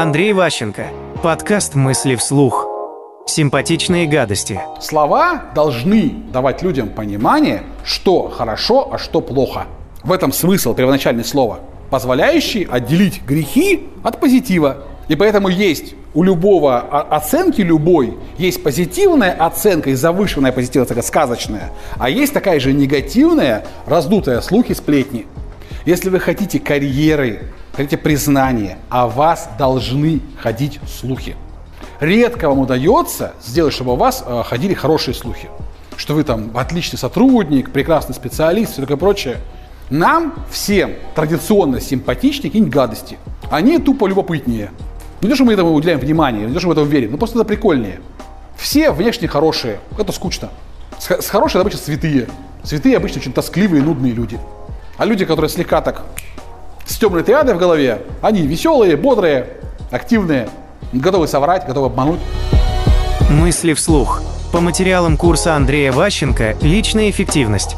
Андрей Ващенко. Подкаст «Мысли вслух». Симпатичные гадости. Слова должны давать людям понимание, что хорошо, а что плохо. В этом смысл первоначальное слова, позволяющий отделить грехи от позитива. И поэтому есть у любого оценки любой есть позитивная оценка и завышенная позитивная оценка, сказочная, а есть такая же негативная, раздутая слухи, сплетни. Если вы хотите карьеры, хотите признания, о вас должны ходить слухи. Редко вам удается сделать, чтобы у вас э, ходили хорошие слухи. Что вы там отличный сотрудник, прекрасный специалист, все такое прочее. Нам всем традиционно симпатичнее какие-нибудь гадости. Они тупо любопытнее. Не то, что мы этому уделяем внимание, не то, что мы в этом верим, но просто это прикольнее. Все внешне хорошие, это скучно. С, с хорошими обычно святые. Святые обычно очень тоскливые и нудные люди. А люди, которые слегка так с темной триадой в голове, они веселые, бодрые, активные, готовы соврать, готовы обмануть. Мысли вслух. По материалам курса Андрея Ващенко «Личная эффективность».